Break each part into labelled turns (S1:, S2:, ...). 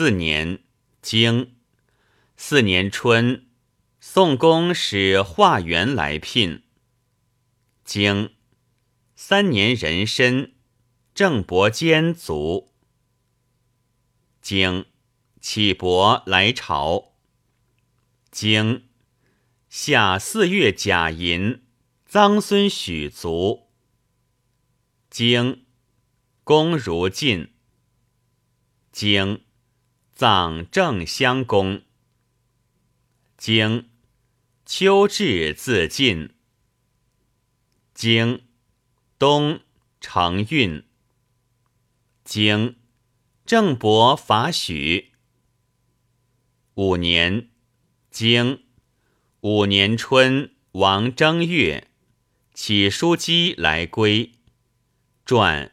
S1: 四年，经四年春，宋公使化元来聘。经三年壬申，郑伯坚卒。经启伯来朝。经夏四月甲寅，臧孙许卒。经公如晋。经葬郑襄公。经秋至自尽。经冬承运。经郑伯伐许。五年，经五年春，王正月，起叔姬来归。传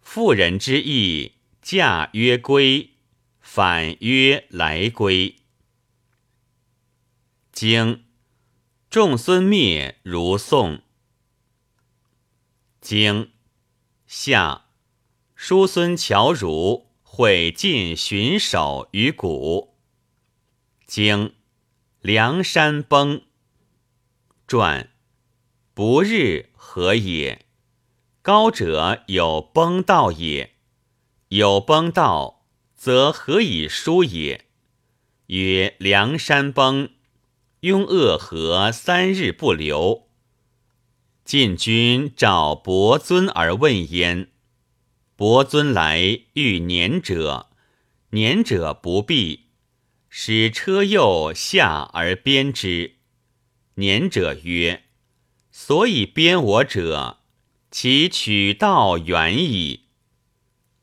S1: 妇人之意。嫁曰归，反曰来归。经仲孙灭如宋。经夏叔孙侨如会晋巡守于谷。经梁山崩。传不日何也？高者有崩道也。有崩道，则何以书也？曰：梁山崩，拥鄂河三日不流。晋军召伯尊而问焉。伯尊来遇年者，年者不避，使车右下而鞭之。年者曰：所以鞭我者，其取道远矣。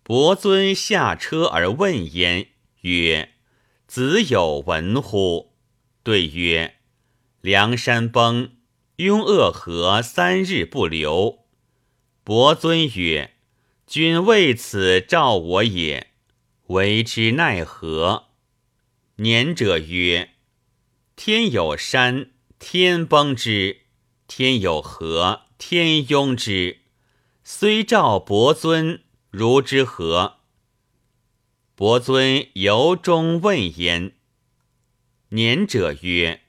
S1: 伯尊下车而问焉，曰：“子有闻乎？”对曰：“梁山崩，拥鄂河三日不流。”伯尊曰：“君为此召我也，为之奈何？”年者曰：“天有山，天崩之；天有河，天拥之。虽召伯尊。”如之何？伯尊由衷问焉。年者曰：“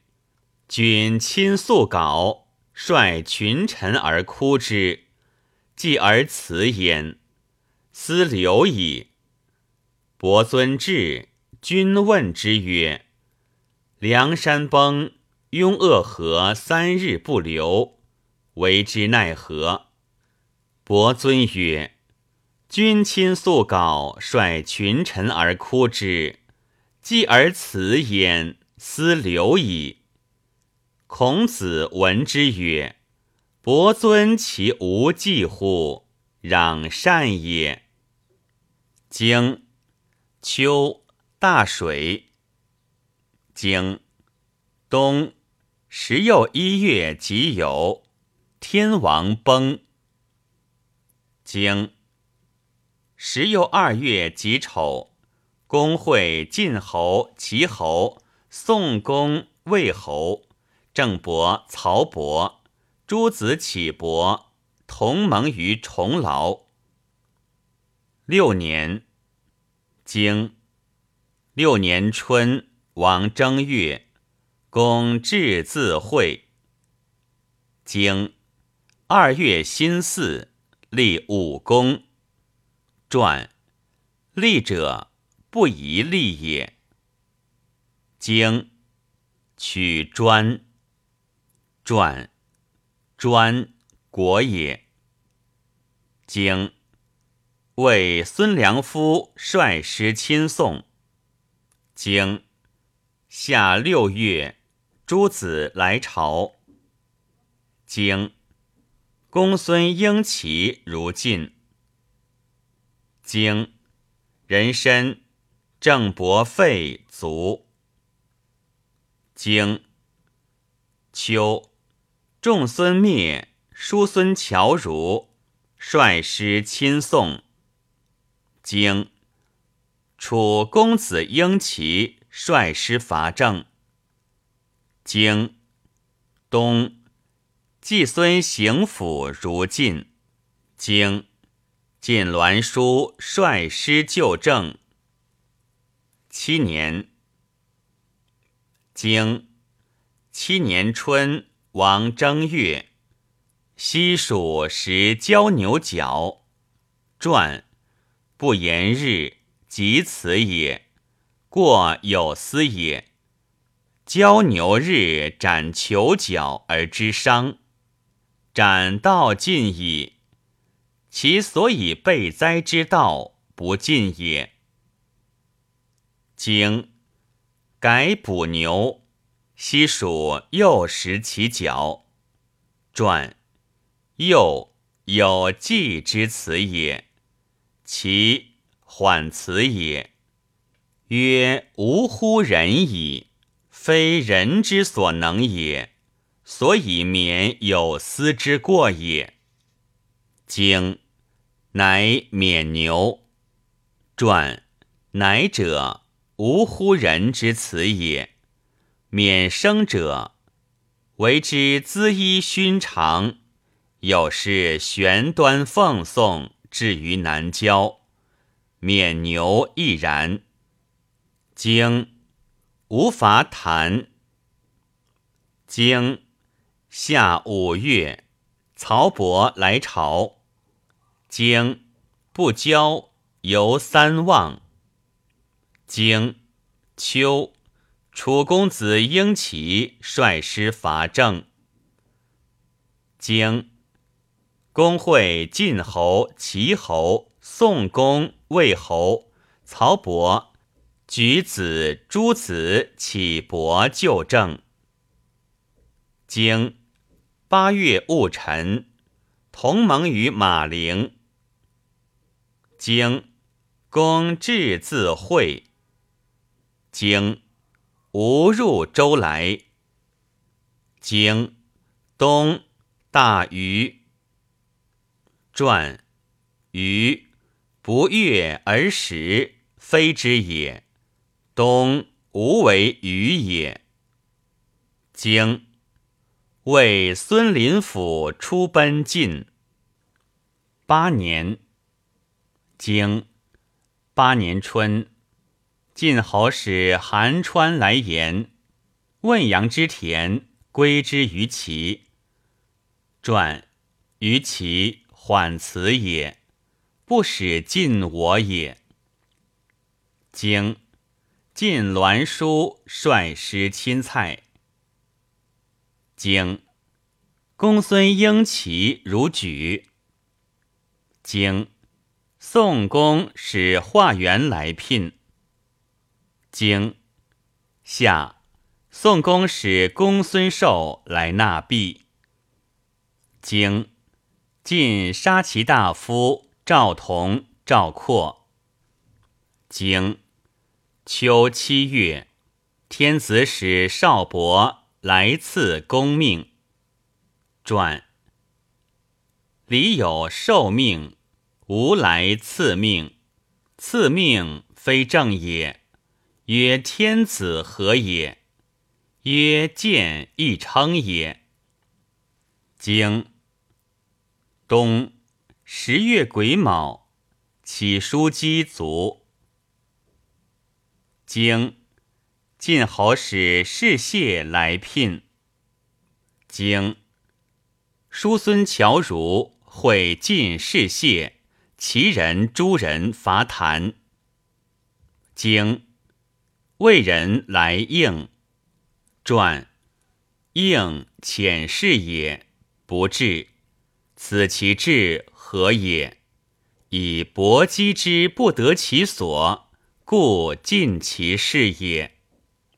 S1: 君亲素稿，率群臣而哭之，继而辞焉，思留矣。”伯尊至，君问之曰：“梁山崩，拥鄂河三日不流，为之奈何？”伯尊曰：君亲素稿，率群臣而哭之，继而辞焉，思留矣。孔子闻之曰：“伯尊其无忌乎？攘善也。”经秋大水。经冬十又一月己酉，天王崩。经时又二月己丑，公会晋侯、齐侯、宋公、魏侯、郑伯、曹伯、诸子启伯同盟于重劳。六年，经六年春，王正月，公至自会。经二月辛巳，立武功。传立者不宜立也。经取专传专国也。经为孙良夫率师亲送。经夏六月，诸子来朝。经公孙婴齐如晋。经人参郑伯废卒。经秋仲孙灭，叔孙侨如率师亲送。经楚公子婴齐率师伐郑。经冬季孙行府如晋。经晋栾书率师救郑。七年。经七年春，王正月，西蜀食交牛角。传不言日，即此也。过有司也。交牛日斩求角而知伤，斩道尽矣。其所以备灾之道不尽也。经改补牛，西蜀又食其角。传又有计之辞也，其缓辞也。曰：吾乎人矣。非人之所能也，所以免有司之过也。经，乃免牛。传，乃者，无乎人之辞也。免生者，为之资衣勋长，有事玄端奉送，至于南郊。免牛亦然。经。无法谈。经夏五月，曹伯来朝。经不交，犹三望。经秋，楚公子婴齐率师伐郑。经公会晋侯、齐侯、宋公、魏侯、曹伯。举子、诸子起伯就政。经八月戊辰，同盟于马陵。经公至自会。经吾入周来。经东大禹。传禹不悦而食，非之也。东无为鱼也。经为孙林甫出奔晋。八年。经八年春，晋侯使韩川来言，问阳之田归之于齐。传于齐缓辞也，不使晋我也。经。晋栾书率师亲蔡。经公孙婴齐如举。经宋公使化元来聘。经夏宋公使公孙寿来纳币。经晋杀其大夫赵同、赵括。经秋七月，天子使少伯来赐公命。传礼有受命，无来赐命。赐命非正也。曰天子何也？曰见亦称也。经冬十月癸卯，起书机卒。经晋侯使士燮来聘。经叔孙侨如会晋士燮，齐人诸人伐谭。经魏人来应。传应浅事也，不至。此其志何也？以搏击之不得其所。故尽其事也。